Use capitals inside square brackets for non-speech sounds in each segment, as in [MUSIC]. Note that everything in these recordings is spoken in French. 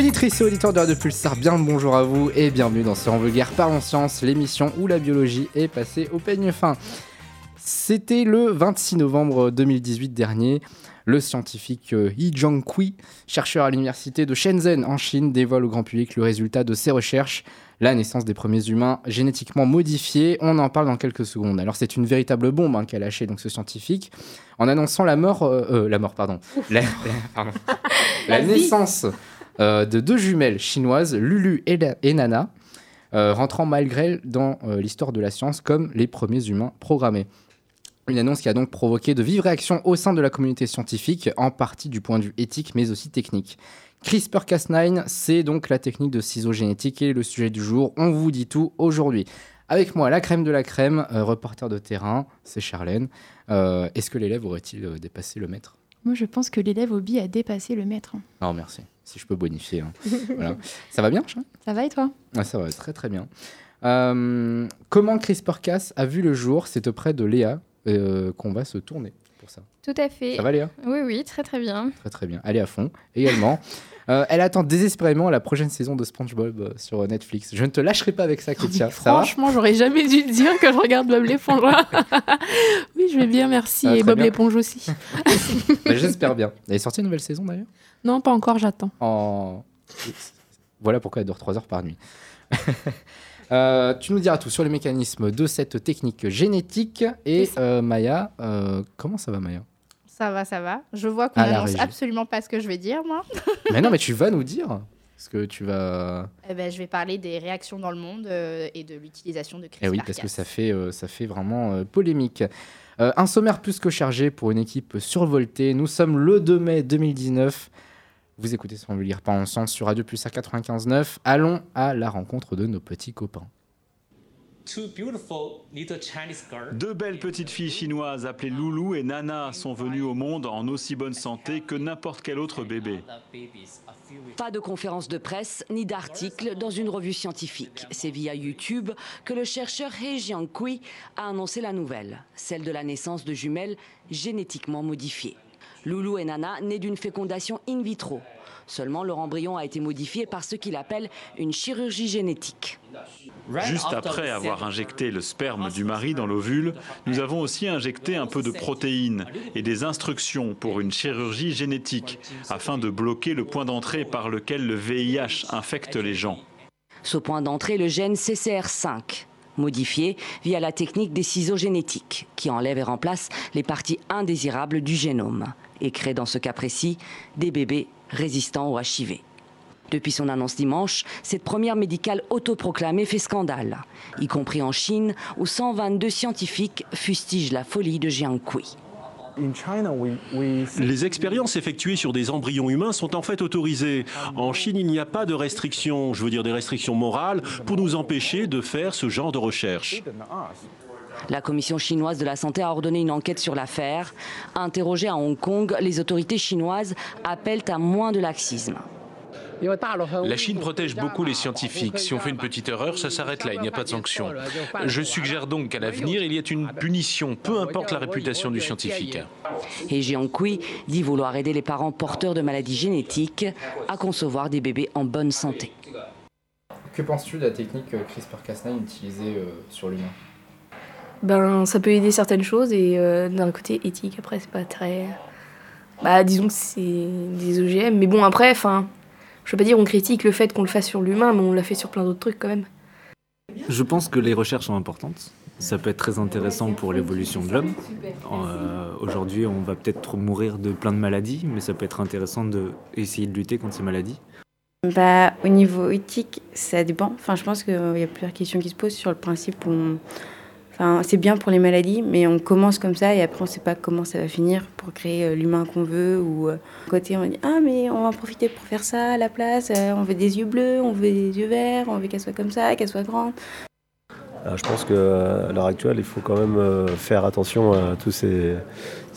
Auditrices et auditeurs de Radio Pulsar, bien le bonjour à vous et bienvenue dans ce En Vulgaire Parlons Science, l'émission où la biologie est passée au peigne fin. C'était le 26 novembre 2018 dernier. Le scientifique euh, Yi Jiankui, chercheur à l'université de Shenzhen en Chine, dévoile au grand public le résultat de ses recherches, la naissance des premiers humains génétiquement modifiés. On en parle dans quelques secondes. Alors c'est une véritable bombe hein, qu'a lâché donc ce scientifique en annonçant la mort, euh, euh, la mort pardon, [LAUGHS] la, la- pardon. la naissance euh, de deux jumelles chinoises, Lulu et, Nana, euh, rentrant malgré elles dans euh, l'histoire de la science comme les premiers humains programmés. Une annonce qui a donc provoqué de vives réactions au sein de la communauté scientifique, en partie du point de vue éthique mais aussi technique. CRISPR-Cas9, c'est donc la technique de ciseaux génétiques et le sujet du jour. On vous dit tout aujourd'hui. Avec moi, la crème de la crème, reporter de terrain, c'est Charlène. Est-ce que l'élève aurait-il dépassé le maître Moi, je pense que l'élève Obi a dépassé le maître. Non, merci. Si je peux bonifier. hein. [LAUGHS] Voilà. Ça va bien, Charlène Ça va et toi? Ah, ça va très très bien. Euh, comment CRISPR-Cas a vu le jour? C'est auprès de Léa euh, qu'on va se tourner pour ça. Tout à fait. Ça va Léa? Oui, oui, très très bien. Très très bien. Allez à fond. Également, [LAUGHS] euh, elle attend désespérément la prochaine saison de SpongeBob euh, sur Netflix. Je ne te lâcherai pas avec ça, Kétia. Va Franchement, j'aurais jamais dû te dire que je regarde Bob l'éponge. [LAUGHS] oui, je vais bien, merci. Ah, et Bob l'éponge aussi. [LAUGHS] Bah, J'espère bien. Elle est sortie une nouvelle saison d'ailleurs? Non, pas encore, j'attends. en... Voilà pourquoi elle dure 3 heures par nuit. [LAUGHS] Euh, tu nous diras tout sur les mécanismes de cette technique génétique. Et euh, Maya, euh, comment ça va Maya? Ça va, ça va. Je vois qu'on n'annonce absolument pas ce que je vais dire, moi. [LAUGHS] Mais non, mais tu vas nous dire. Parce que tu vas. Eh ben, je vais parler des réactions dans le monde euh, et de l'utilisation de CRISPR. Eh oui, parce que ça fait, euh, ça fait vraiment euh, polémique. Euh, un sommaire plus que chargé pour une équipe survoltée. Nous sommes le 2 mai 2019. Vous écoutez sans le lire pas ensemble sur Radio Plus à 95.9. Allons à la rencontre de nos petits copains. Deux belles petites filles chinoises appelées Loulou et Nana sont venues au monde en aussi bonne santé que n'importe quel autre bébé. Pas de conférence de presse ni d'article dans une revue scientifique. C'est via YouTube que le chercheur He Jiankui a annoncé la nouvelle, celle de la naissance de jumelles génétiquement modifiées. Loulou et Nana nées d'une fécondation in vitro. Seulement, leur embryon a été modifié par ce qu'il appelle une chirurgie génétique. Juste après avoir injecté le sperme du mari dans l'ovule, nous avons aussi injecté un peu de protéines et des instructions pour une chirurgie génétique afin de bloquer le point d'entrée par lequel le VIH infecte les gens. Ce point d'entrée, le gène CCR5, modifié via la technique des ciseaux génétiques, qui enlève et remplace les parties indésirables du génome et crée dans ce cas précis des bébés résistants au HIV. Depuis son annonce dimanche, cette première médicale autoproclamée fait scandale, y compris en Chine, où 122 scientifiques fustigent la folie de Jiankui. Les expériences effectuées sur des embryons humains sont en fait autorisées. En Chine, il n'y a pas de restrictions, je veux dire des restrictions morales, pour nous empêcher de faire ce genre de recherche. La Commission chinoise de la santé a ordonné une enquête sur l'affaire. Interrogées à Hong Kong, les autorités chinoises appellent à moins de laxisme. La Chine protège beaucoup les scientifiques. Si on fait une petite erreur, ça s'arrête là, il n'y a pas de sanction. Je suggère donc qu'à l'avenir, il y ait une punition, peu importe la réputation du scientifique. Et Jiankui dit vouloir aider les parents porteurs de maladies génétiques à concevoir des bébés en bonne santé. Que penses-tu de la technique euh, CRISPR-Cas9 utilisée euh, sur l'humain? Ben, ça peut aider certaines choses et euh, d'un côté éthique, après, c'est pas très. Bah, disons que c'est des OGM, mais bon, après, enfin. Je veux pas dire on critique le fait qu'on le fasse sur l'humain, mais on l'a fait sur plein d'autres trucs quand même. Je pense que les recherches sont importantes. Ça peut être très intéressant pour l'évolution de l'homme. Euh, Aujourd'hui, on va peut-être mourir de plein de maladies, mais ça peut être intéressant d'essayer de lutter contre ces maladies. Bah, au niveau éthique, ça dépend. Enfin, je pense qu'il y a plusieurs questions qui se posent sur le principe où on- C'est bien pour les maladies, mais on commence comme ça et après on ne sait pas comment ça va finir pour créer euh, l'humain qu'on veut. Ou euh, côté on dit ah mais on va en profiter pour faire ça à la place. euh, on veut des yeux bleus, on veut des yeux verts, on veut qu'elle soit comme ça, qu'elle soit grande. Je pense qu'à l'heure actuelle, il faut quand même faire attention à toutes ces,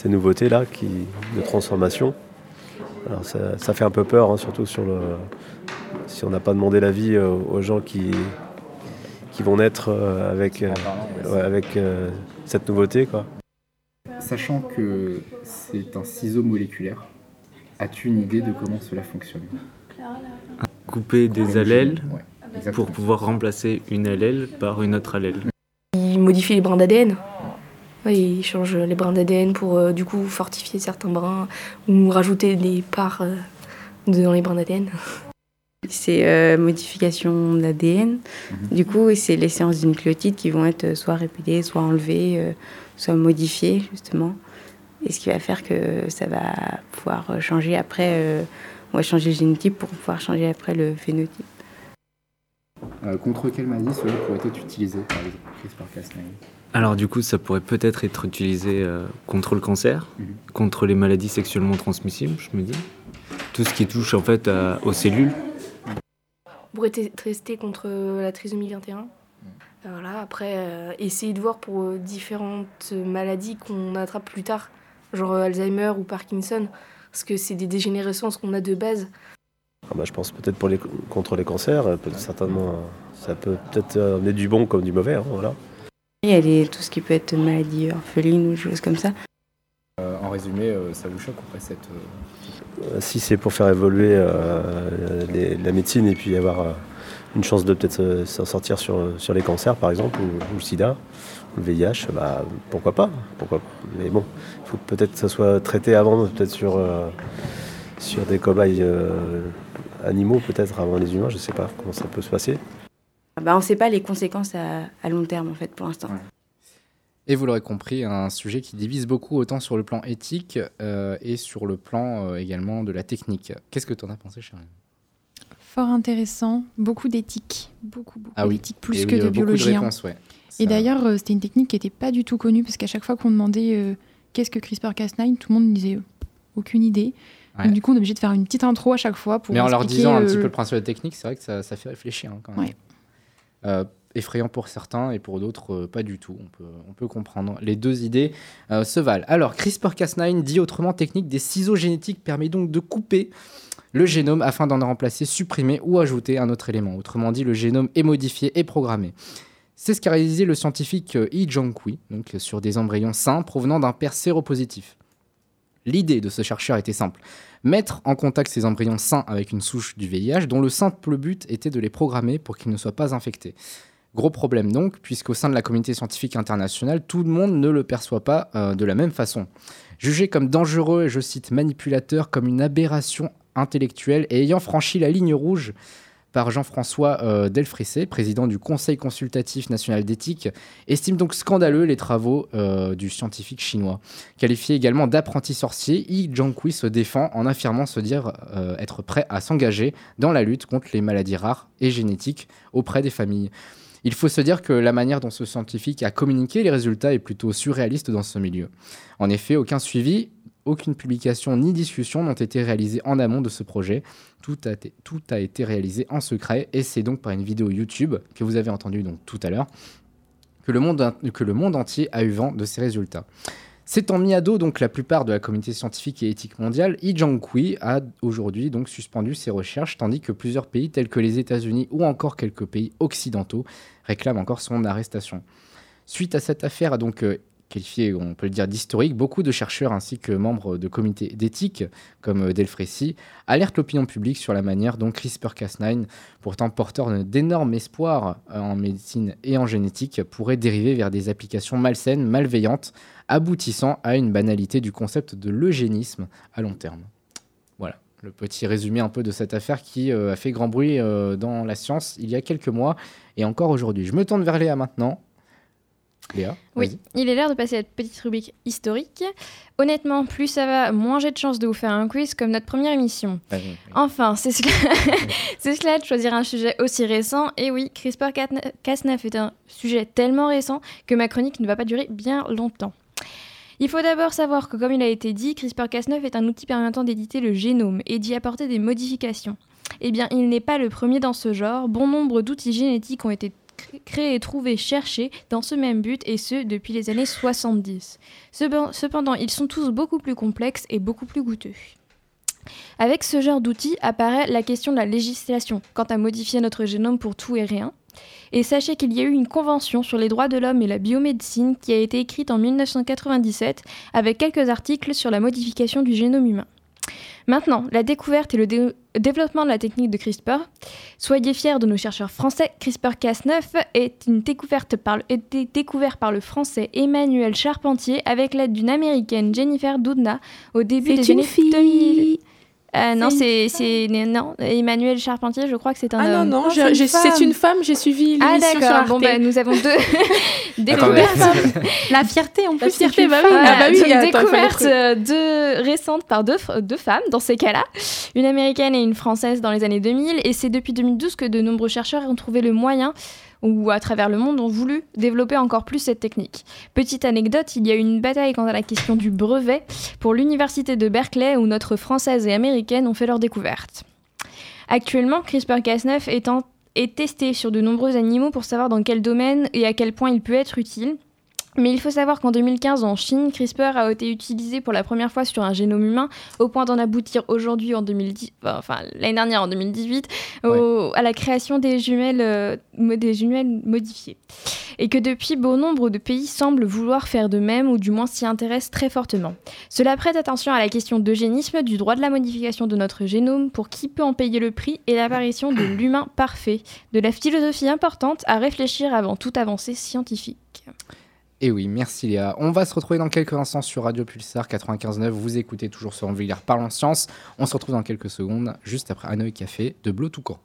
nouveautés-là qui, de transformation. Ça, fait un peu peur, hein, surtout si on n'a pas demandé l'avis aux gens qui, qui vont naître euh, avec, euh, ouais, avec euh, cette nouveauté. Quoi. Sachant que c'est un ciseau moléculaire, as-tu une idée de comment cela fonctionne? Couper des allèles pour pouvoir remplacer une allèle par une autre allèle. Il modifie les brins d'ADN. Ouais, il change les brins d'ADN pour euh, du coup fortifier certains brins ou rajouter des parts euh, dans les brins d'ADN. C'est euh, modification d'ADN. Mhm. Du coup, c'est les séances de nucléotides qui vont être soit répétées, soit enlevées, euh, soit modifiées, justement. Et ce qui va faire que ça va pouvoir changer après, euh, on va changer le génotype pour pouvoir changer après le phénotype. Euh, contre quelle maladie cela pourrait être utilisé par exemple CRISPR-Cas9 Alors du coup, ça pourrait peut-être être utilisé euh, contre le cancer, Mhm. contre les maladies sexuellement transmissibles, je me dis. Tout ce qui touche en fait à- aux cellules. Tester contre la trisomie 21. Voilà, après, euh, essayer de voir pour euh, différentes maladies qu'on attrape plus tard, genre euh, Alzheimer ou Parkinson, parce que c'est des dégénérescences qu'on a de base. Ah bah, je pense peut-être pour les, contre les cancers, euh, peut- certainement, euh, ça peut peut-être euh, amener du bon comme du mauvais. hein, voilà. Il y a les- tout ce qui peut être maladie orpheline ou des choses comme ça. Résumé, euh, ça vous choque après cette... euh, Euh, Si c'est pour faire évoluer euh, les- la médecine et puis avoir euh, une chance de peut-être s'en sortir sur, sur les cancers par exemple, ou, ou le sida, ou le VIH, bah, pourquoi pas, pourquoi pas. Mais bon, il faut peut-être que ça soit traité avant, peut-être sur, euh, sur des cobayes euh, animaux, peut-être avant les humains, je sais pas comment ça peut se passer. Bah, on ne sait pas les conséquences à, à long terme, en fait, pour l'instant. Et vous l'aurez compris, un sujet qui divise beaucoup autant sur le plan éthique euh, et sur le plan euh, également de la technique. Qu'est-ce que tu en as pensé, Charline? Fort intéressant, beaucoup d'éthique, beaucoup, beaucoup Ah oui. d'éthique, plus Et que oui, de euh, de biologie. hein. réponses, ouais. Et d'ailleurs, euh, c'était une technique qui n'était pas du tout connue, parce qu'à chaque fois qu'on demandait qu'est-ce que CRISPR-Cas9, tout le monde disait aucune idée. Ouais. Donc du coup, on est obligé de faire une petite intro à chaque fois pour Mais en leur disant un petit peu le principe de la technique, c'est vrai que ça, ça fait réfléchir hein, quand même. Ouais. Effrayant pour certains et pour d'autres, euh, pas du tout. On peut, on peut comprendre. Les deux idées euh, se valent. Alors, CRISPR-Cas9, dit autrement technique des ciseaux génétiques, permet donc de couper le génome afin d'en remplacer, supprimer ou ajouter un autre élément. Autrement dit, le génome est modifié et programmé. C'est ce qu'a réalisé le scientifique euh, Yi Jiankui, donc sur des embryons sains provenant d'un père séropositif. L'idée de ce chercheur était simple mettre en contact ces embryons sains avec une souche du VIH dont le simple but était de les programmer pour qu'ils ne soient pas infectés. Gros problème donc, puisqu'au sein de la communauté scientifique internationale, tout le monde ne le perçoit pas euh, de la même façon. Jugé comme dangereux et je cite manipulateur, comme une aberration intellectuelle et ayant franchi la ligne rouge par Jean-François euh, Delfrissé, président du Conseil consultatif national d'éthique, estime donc scandaleux les travaux euh, du scientifique chinois. Qualifié également d'apprenti sorcier, Yi Jiankui se défend en affirmant se dire être prêt à s'engager dans la lutte contre les maladies rares et génétiques auprès des familles. Il faut se dire que la manière dont ce scientifique a communiqué les résultats est plutôt surréaliste dans ce milieu. En effet, aucun suivi, aucune publication ni discussion n'ont été réalisées en amont de ce projet. Tout a, été, réalisé en secret et c'est donc par une vidéo YouTube que vous avez entendu donc tout à l'heure que le monde, que le monde entier a eu vent de ces résultats. S'étant mis à dos donc la plupart de la communauté scientifique et éthique mondiale, Yi Jiankui a aujourd'hui donc suspendu ses recherches, tandis que plusieurs pays tels que les États-Unis ou encore quelques pays occidentaux réclament encore son arrestation. Suite à cette affaire donc qualifiée, on peut le dire, d'historique, beaucoup de chercheurs ainsi que membres de comités d'éthique comme euh, Delfrécy alertent l'opinion publique sur la manière dont CRISPR-Cas9, pourtant porteur d'énormes espoirs euh, en médecine et en génétique, pourrait dériver vers des applications malsaines, malveillantes, aboutissant à une banalité du concept de l'eugénisme à long terme. Voilà, le petit résumé un peu de cette affaire qui euh, a fait grand bruit dans la science il y a quelques mois et encore aujourd'hui. Je me tourne vers Léa maintenant. Léa Oui, il est l'heure de passer à cette petite rubrique historique. Honnêtement, plus ça va, moins j'ai de chance de vous faire un quiz comme notre première émission. Ah oui, oui. Enfin, c'est cela, [LAUGHS] c'est cela de choisir un sujet aussi récent. Et oui, CRISPR-Cas9 est un sujet tellement récent que ma chronique ne va pas durer bien longtemps. Il faut d'abord savoir que, comme il a été dit, CRISPR-Cas9 est un outil permettant d'éditer le génome et d'y apporter des modifications. Eh bien, il n'est pas le premier dans ce genre. Bon nombre d'outils génétiques ont été créés, trouvés, cherchés dans ce même but, et ce, depuis les années 70. Cependant, ils sont tous beaucoup plus complexes et beaucoup plus coûteux. Avec ce genre d'outils apparaît la question de la législation quant à modifier notre génome pour tout et rien. Et sachez qu'il y a eu une convention sur les droits de l'homme et la biomédecine qui a été écrite en 1997 avec quelques articles sur la modification du génome humain. Maintenant, la découverte et le dé- développement de la technique de CRISPR. Soyez fiers de nos chercheurs français. CRISPR-Cas9 est une découverte par le, été découvert par le français Emmanuel Charpentier avec l'aide d'une américaine Jennifer Doudna au début C'est des une années fille. 2000. Euh, non, C'est non Emmanuel Charpentier. Je crois que c'est un Ah non, homme. non, j'ai- j'ai- c'est une femme, j'ai suivi Ah l'émission sur d'accord. Arte. Bon bah nous avons deux [LAUGHS] découvertes. La fierté en plus. La fierté, bah oui, ah bah oui, une découverte euh, de, récente par deux, deux femmes dans ces cas-là, une américaine et une française dans les années 2000. Et c'est depuis 2012 que de nombreux chercheurs ont trouvé le moyen ou à travers le monde ont voulu développer encore plus cette technique. Petite anecdote, il y a eu une bataille quant à la question du brevet pour l'université de Berkeley où notre française et américaine ont fait leur découverte. Actuellement, CRISPR-Cas9 est, est testé sur de nombreux animaux pour savoir dans quel domaine et à quel point il peut être utile. Mais il faut savoir qu'en 2015, en Chine, CRISPR a été utilisé pour la première fois sur un génome humain, au point d'en aboutir aujourd'hui, en 2010, enfin l'année dernière, en 2018, au- à la création des jumelles, euh, des jumelles modifiées. Et que depuis, bon nombre de pays semblent vouloir faire de même, ou du moins s'y intéressent très fortement. Cela prête attention à la question d'eugénisme, du droit de la modification de notre génome, pour qui peut en payer le prix, et l'apparition de [COUGHS] l'humain parfait, de la philosophie importante à réfléchir avant toute avancée scientifique. Et oui, merci Léa. On va se retrouver dans quelques instants sur Radio Pulsar 95.9. Vous écoutez toujours sur Envillard Parlons Science. On se retrouve dans quelques secondes, juste après Hanoï Café de Bleu Toucan.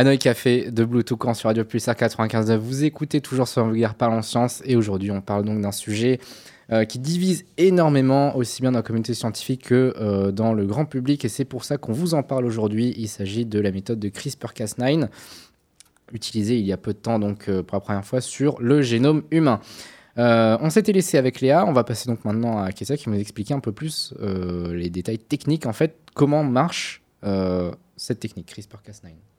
Hanoï Café de Blue Toucan sur Radio Plus 95 Vous écoutez toujours sur Vulgaire Parlons Science et aujourd'hui on parle donc d'un sujet euh, qui divise énormément aussi bien dans la communauté scientifique que euh, dans le grand public et c'est pour ça qu'on vous en parle aujourd'hui. Il s'agit de la méthode de CRISPR-Cas9 utilisée il y a peu de temps donc euh, pour la première fois sur le génome humain. on s'était laissé avec Léa, on va passer donc maintenant à Kessia qui va nous expliquer un peu plus les détails techniques en fait, comment marche cette technique CRISPR-Cas9.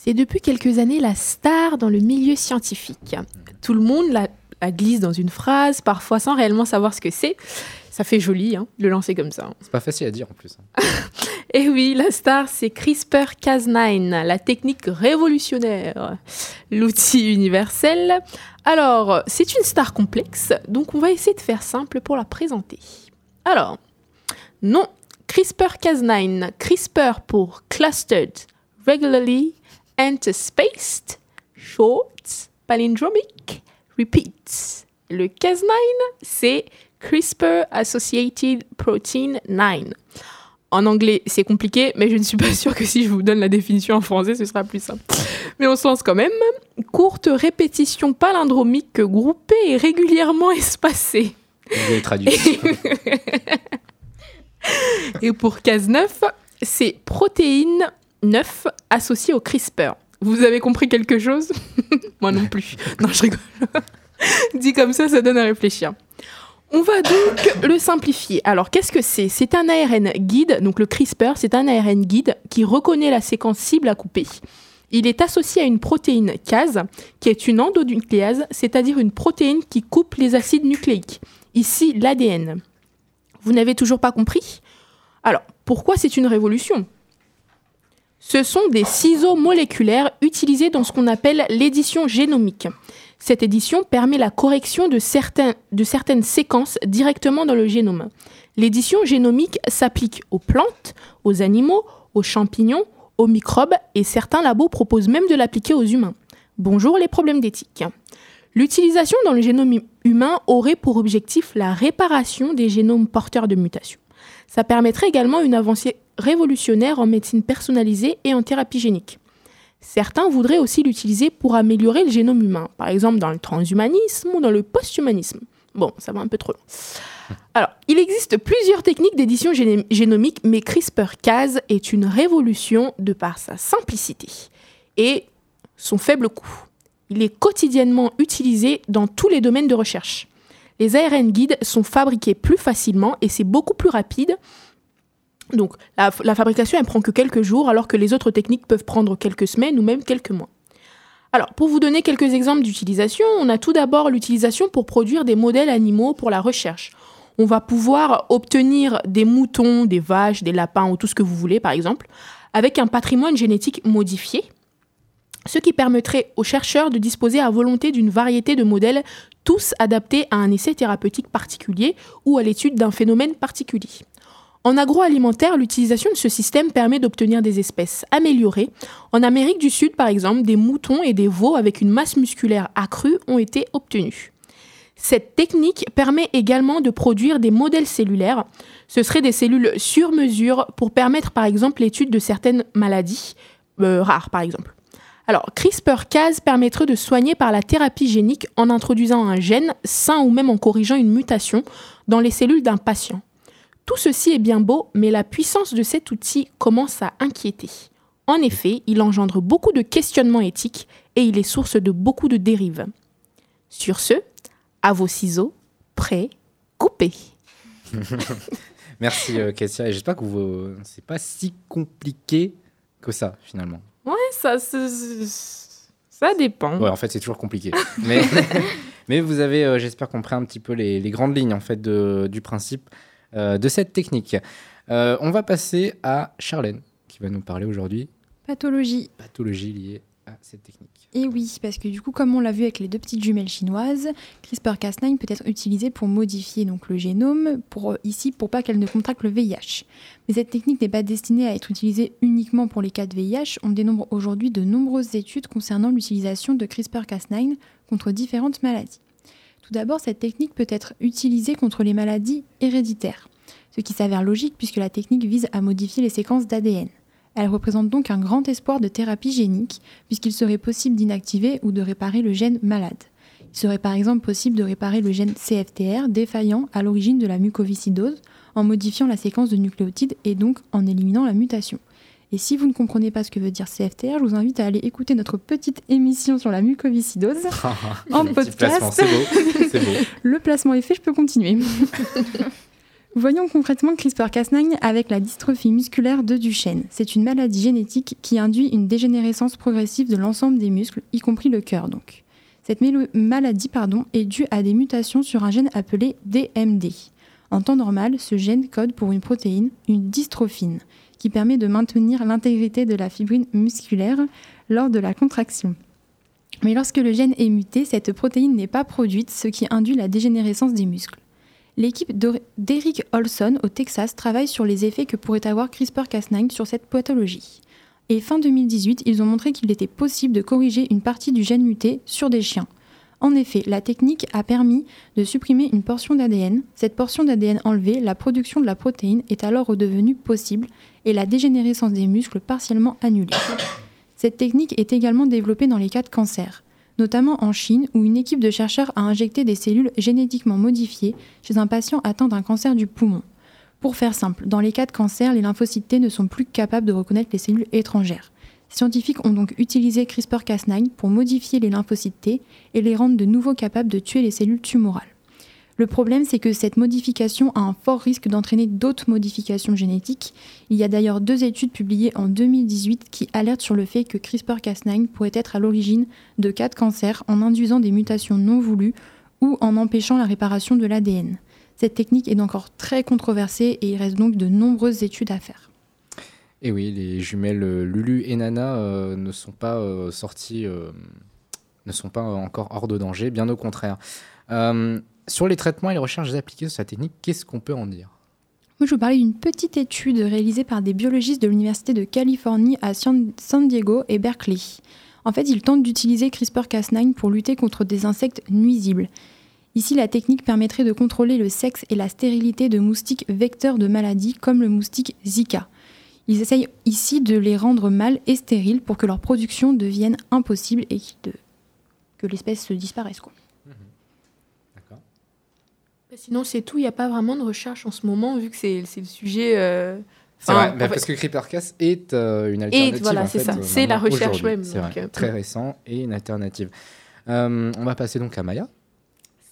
C'est depuis quelques années la star dans le milieu scientifique. Tout le monde la, glisse dans une phrase, parfois sans réellement savoir ce que c'est. Ça fait joli hein, de le lancer comme ça. C'est pas facile à dire en plus. [LAUGHS] Et oui, la star, c'est CRISPR-Cas9, la technique révolutionnaire, l'outil universel. Alors, c'est une star complexe, donc on va essayer de faire simple pour la présenter. Alors, non, CRISPR-Cas9, CRISPR pour Clustered Regularly Interspaced, short, palindromic, repeats. Le Cas9, c'est CRISPR Associated Protein 9. En anglais, c'est compliqué, mais je ne suis pas sûre que si je vous donne la définition en français, ce sera plus simple. Mais on se lance quand même. Courte répétition palindromique groupée et régulièrement espacée. Vous traduit. [LAUGHS] et pour Cas9, c'est protéine 9 associé au CRISPR. Vous avez compris quelque chose? [LAUGHS] Moi non plus. Non, je rigole. [LAUGHS] Dit comme ça, ça donne à réfléchir. On va donc le simplifier. Alors, qu'est-ce que c'est? C'est un ARN guide, donc le CRISPR, c'est un ARN guide qui reconnaît la séquence cible à couper. Il est associé à une protéine case, qui est une endonucléase, c'est-à-dire une protéine qui coupe les acides nucléiques. Ici, l'ADN. Vous n'avez toujours pas compris? Alors, pourquoi c'est une révolution? Ce sont des ciseaux moléculaires utilisés dans ce qu'on appelle l'édition génomique. Cette édition permet la correction de, certaines séquences directement dans le génome. L'édition génomique s'applique aux plantes, aux animaux, aux champignons, aux microbes et certains labos proposent même de l'appliquer aux humains. Bonjour les problèmes d'éthique. L'utilisation dans le génome humain aurait pour objectif la réparation des génomes porteurs de mutations. Ça permettrait également une avancée révolutionnaire en médecine personnalisée et en thérapie génique. Certains voudraient aussi l'utiliser pour améliorer le génome humain, par exemple dans le transhumanisme ou dans le posthumanisme. Bon, ça va un peu trop loin. Alors, il existe plusieurs techniques d'édition génomique, mais CRISPR-Cas est une révolution de par sa simplicité et son faible coût. Il est quotidiennement utilisé dans tous les domaines de recherche. Les ARN guides sont fabriqués plus facilement et c'est beaucoup plus rapide donc la, fabrication, elle prend que quelques jours, alors que les autres techniques peuvent prendre quelques semaines ou même quelques mois. Alors, pour vous donner quelques exemples d'utilisation, on a tout d'abord l'utilisation pour produire des modèles animaux pour la recherche. On va pouvoir obtenir des moutons, des vaches, des lapins ou tout ce que vous voulez, par exemple, avec un patrimoine génétique modifié, ce qui permettrait aux chercheurs de disposer à volonté d'une variété de modèles, tous adaptés à un essai thérapeutique particulier ou à l'étude d'un phénomène particulier. En agroalimentaire, l'utilisation de ce système permet d'obtenir des espèces améliorées. En Amérique du Sud, par exemple, des moutons et des veaux avec une masse musculaire accrue ont été obtenus. Cette technique permet également de produire des modèles cellulaires. Ce seraient des cellules sur mesure pour permettre par exemple l'étude de certaines maladies euh, rares par exemple. Alors CRISPR-Cas permettrait de soigner par la thérapie génique en introduisant un gène sain ou même en corrigeant une mutation dans les cellules d'un patient. Tout ceci est bien beau, mais la puissance de cet outil commence à inquiéter. En effet, il engendre beaucoup de questionnements éthiques et il est source de beaucoup de dérives. Sur ce, à vos ciseaux, prêts, coupez. [LAUGHS] Merci euh, Kessia, et j'espère que vous... c'est pas si compliqué que ça finalement. Ouais, ça, ça dépend. Ouais, en fait, c'est toujours compliqué. mais, [LAUGHS] [LAUGHS] mais vous avez, euh, j'espère, compris un petit peu les, les, grandes lignes en fait de, du principe. Euh, de cette technique. Euh, on va passer à Charlène, qui va nous parler aujourd'hui. Pathologie. Pathologie liée à cette technique. Et oui, parce que du coup, comme on l'a vu avec les deux petites jumelles chinoises, CRISPR-Cas9 peut être utilisé pour modifier donc le génome, pour, ici pour pas qu'elle ne contracte le VIH. Mais cette technique n'est pas destinée à être utilisée uniquement pour les cas de VIH. On dénombre aujourd'hui de nombreuses études concernant l'utilisation de CRISPR-Cas9 contre différentes maladies. Tout d'abord, cette technique peut être utilisée contre les maladies héréditaires, ce qui s'avère logique puisque la technique vise à modifier les séquences d'ADN. Elle représente donc un grand espoir de thérapie génique, puisqu'il serait possible d'inactiver ou de réparer le gène malade. Il serait par exemple possible de réparer le gène CFTR défaillant à l'origine de la mucoviscidose en modifiant la séquence de nucléotides et donc en éliminant la mutation. Et si vous ne comprenez pas ce que veut dire CFTR, je vous invite à aller écouter notre petite émission sur la mucoviscidose [LAUGHS] en Le petit placement, podcast. c'est beau, c'est beau. Le placement est fait, je peux continuer. [LAUGHS] Voyons concrètement CRISPR-Cas9 avec la dystrophie musculaire de Duchenne. C'est une maladie génétique qui induit une dégénérescence progressive de l'ensemble des muscles, y compris le cœur donc. Cette maladie pardon, est due à des mutations sur un gène appelé DMD. En temps normal, ce gène code pour une protéine, une dystrophine, qui permet de maintenir l'intégrité de la fibrine musculaire lors de la contraction. Mais lorsque le gène est muté, cette protéine n'est pas produite, ce qui induit la dégénérescence des muscles. L'équipe d'Eric Olson au Texas travaille sur les effets que pourrait avoir CRISPR-Cas9 sur cette pathologie. Et fin 2018, ils ont montré qu'il était possible de corriger une partie du gène muté sur des chiens. En effet, la technique a permis de supprimer une portion d'ADN. Cette portion d'ADN enlevée, la production de la protéine est alors redevenue possible et la dégénérescence des muscles partiellement annulée. Cette technique est également développée dans les cas de cancer, notamment en Chine où une équipe de chercheurs a injecté des cellules génétiquement modifiées chez un patient atteint d'un cancer du poumon. Pour faire simple, dans les cas de cancer, les lymphocytes T ne sont plus capables de reconnaître les cellules étrangères. Scientifiques ont donc utilisé CRISPR-Cas9 pour modifier les lymphocytes T et les rendre de nouveau capables de tuer les cellules tumorales. Le problème, c'est que cette modification a un fort risque d'entraîner d'autres modifications génétiques. Il y a d'ailleurs deux études publiées en 2018 qui alertent sur le fait que CRISPR-Cas9 pourrait être à l'origine de cas de cancer en induisant des mutations non voulues ou en empêchant la réparation de l'ADN. Cette technique est encore très controversée et il reste donc de nombreuses études à faire. Et oui, les jumelles euh, Lulu et Nana euh, ne sont pas euh, ne sont pas encore hors de danger, bien au contraire. Sur les traitements et les recherches appliquées sur la technique, qu'est-ce qu'on peut en dire? Moi, je vous parlais d'une petite étude réalisée par des biologistes de l'Université de Californie à San Diego et Berkeley. En fait, ils tentent d'utiliser CRISPR-Cas9 pour lutter contre des insectes nuisibles. Ici, la technique permettrait de contrôler le sexe et la stérilité de moustiques vecteurs de maladies comme le moustique Zika. Ils essayent ici de les rendre mâles et stériles pour que leur production devienne impossible et de- que l'espèce se disparaisse. Quoi. Bah, Sinon, c'est tout. Il n'y a pas vraiment de recherche en ce moment, vu que c'est le sujet. euh, C'est enfin, vrai, bah, fait- parce que CRISPR-Cas est euh, une alternative. voilà, c'est ça. euh, C'est la recherche même, C'est donc, vrai, euh, très récent et une alternative. Euh, on va passer donc à Maya.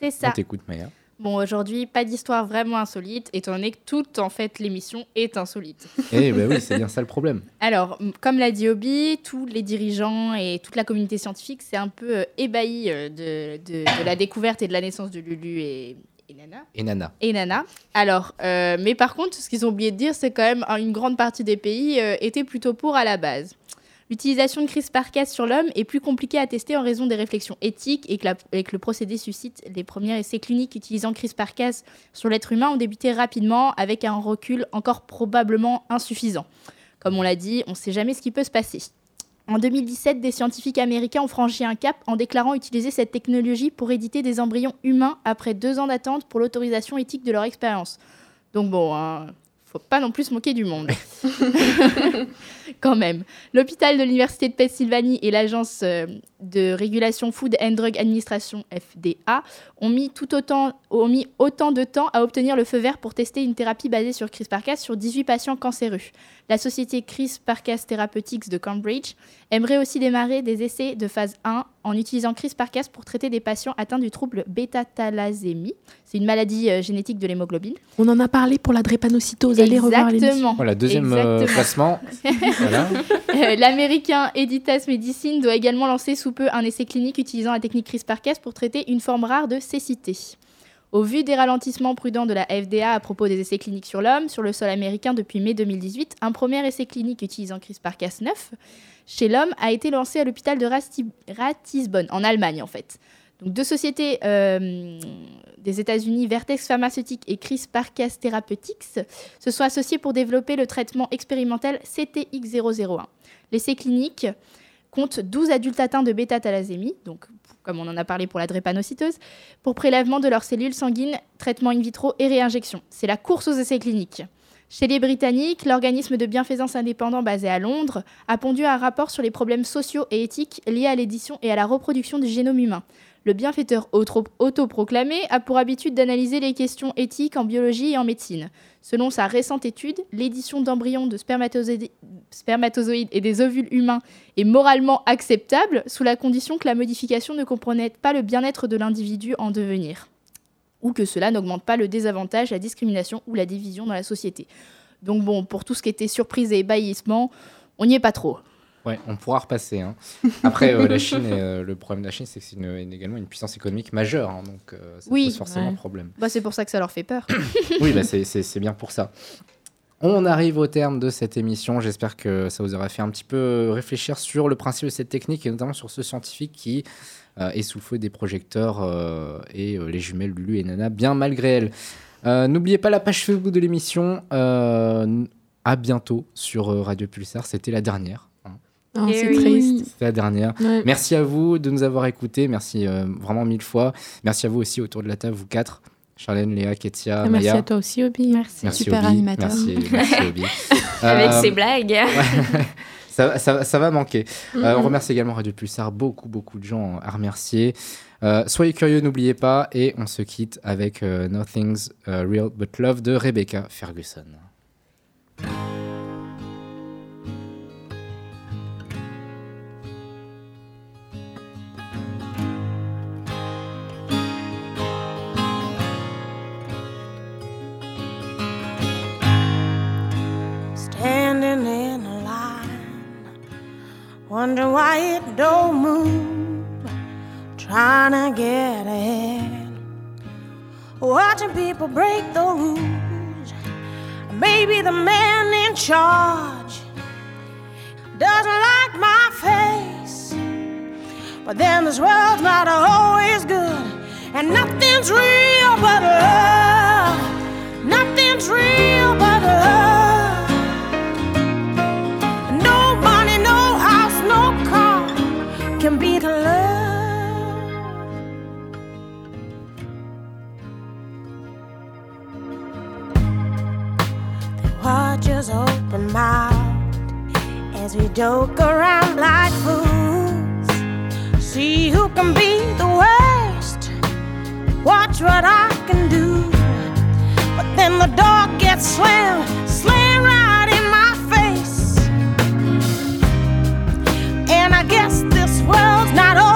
C'est ça. On t'écoute, Maya. Bon, aujourd'hui, pas d'histoire vraiment insolite, étant donné que toute en fait l'émission est insolite. Eh ben oui, c'est bien ça le problème. [LAUGHS] Alors, comme l'a dit Obi, tous les dirigeants et toute la communauté scientifique s'est un peu euh, ébahi euh, de, de- de la découverte et de la naissance de Lulu et, et Nana. Et Nana. Et Nana. Alors, euh, mais par contre, ce qu'ils ont oublié de dire, c'est quand même euh, une grande partie des pays euh, étaient plutôt pour à la base. L'utilisation de CRISPR-Cas sur l'homme est plus compliquée à tester en raison des réflexions éthiques et que, le procédé suscite les premiers essais cliniques utilisant CRISPR-Cas sur l'être humain ont débuté rapidement avec un recul encore probablement insuffisant. Comme on l'a dit, on ne sait jamais ce qui peut se passer. En 2017, des scientifiques américains ont franchi un cap en déclarant utiliser cette technologie pour éditer des embryons humains après deux ans d'attente pour l'autorisation éthique de leur expérience. Donc bon, hein, pas non plus se du monde. [LAUGHS] Quand même. L'hôpital de l'Université de Pennsylvanie et l'Agence euh, de régulation Food and Drug Administration, FDA, ont mis, tout autant de temps à obtenir le feu vert pour tester une thérapie basée sur CRISPR-Cas sur 18 patients cancéreux. La société CRISPR-Cas Therapeutics de Cambridge aimerait aussi démarrer des essais de phase 1 en utilisant CRISPR-Cas pour traiter des patients atteints du trouble bêta-thalassémie. C'est une maladie euh, génétique de l'hémoglobine. On en a parlé pour la drépanocytose. Allez revoir. Exactement. Voilà, deuxième euh, Exactement. classement. [LAUGHS] voilà. Euh, L'américain Editas Medicine doit également lancer sous peu un essai clinique utilisant la technique CRISPR-Cas pour traiter une forme rare de cécité. Au vu des ralentissements prudents de la FDA à propos des essais cliniques sur l'homme, sur le sol américain depuis mai 2018, un premier essai clinique utilisant CRISPR-Cas9 chez l'homme a été lancé à l'hôpital de Ratisbonne, en Allemagne en fait. Donc deux sociétés euh, des États-Unis, Vertex Pharmaceutique et CRISPR-Cas Therapeutics, se sont associés pour développer le traitement expérimental CTX001. L'essai clinique compte 12 adultes atteints de bêta-thalassémie, donc comme on en a parlé pour la drépanocytose, pour prélèvement de leurs cellules sanguines, traitement in vitro et réinjection. C'est la course aux essais cliniques. Chez les Britanniques, l'organisme de bienfaisance indépendant basé à Londres a pondu un rapport sur les problèmes sociaux et éthiques liés à l'édition et à la reproduction du génome humain. Le bienfaiteur auto- autoproclamé a pour habitude d'analyser les questions éthiques en biologie et en médecine. Selon sa récente étude, l'édition d'embryons de spermatozoïdes et des ovules humains est moralement acceptable sous la condition que la modification ne compromette pas le bien-être de l'individu en devenir ou que cela n'augmente pas le désavantage, la discrimination ou la division dans la société. Donc bon, pour tout ce qui était surprise et ébahissement, on n'y est pas trop. Ouais, on pourra repasser. hein. Après, euh, la Chine, euh, le problème de la Chine, c'est que c'est également une puissance économique majeure. hein, donc, euh, ça Oui. pose forcément Ouais. problème. Bah, c'est pour ça que ça leur fait peur. oui, bah, c'est bien pour ça. On arrive au terme de cette émission. J'espère que ça vous aura fait un petit peu réfléchir sur le principe de cette technique et notamment sur ce scientifique qui euh, est sous le feu des projecteurs euh, et euh, les jumelles Lulu et Nana, bien malgré elles. Euh, N'oubliez pas la page Facebook de l'émission. Euh, à bientôt sur Radio Pulsar. C'était la dernière. hein. Oh, c'est triste. C'était la dernière. Ouais. Merci à vous de nous avoir écoutés. Merci euh, vraiment mille fois. Merci à vous aussi autour de la table, vous quatre. Charlène, Léa, Ketia, Et merci Maya. à toi aussi, Obi. Merci. Merci Super Obi. animateur. Merci, [LAUGHS] merci Obi. [LAUGHS] Avec Euh, ses blagues. [LAUGHS] ça, ça- ça va manquer. Euh, on remercie également Radio Pulsar. Beaucoup, beaucoup de gens à remercier. Euh, soyez curieux, n'oubliez pas. Et on se quitte avec euh, Nothing's Real But Love de Rebecca Ferguson. Wondering why it don't move, trying to get ahead, watching people break the rules. Maybe the man in charge doesn't like my face, but then this world's not always good, and nothing's real but love. Nothing's real but love. was open mouthed as we joke around like fools. See who can be the worst. Watch what I can do. But then the door gets slammed, slammed right in my face. And I guess this world's not over.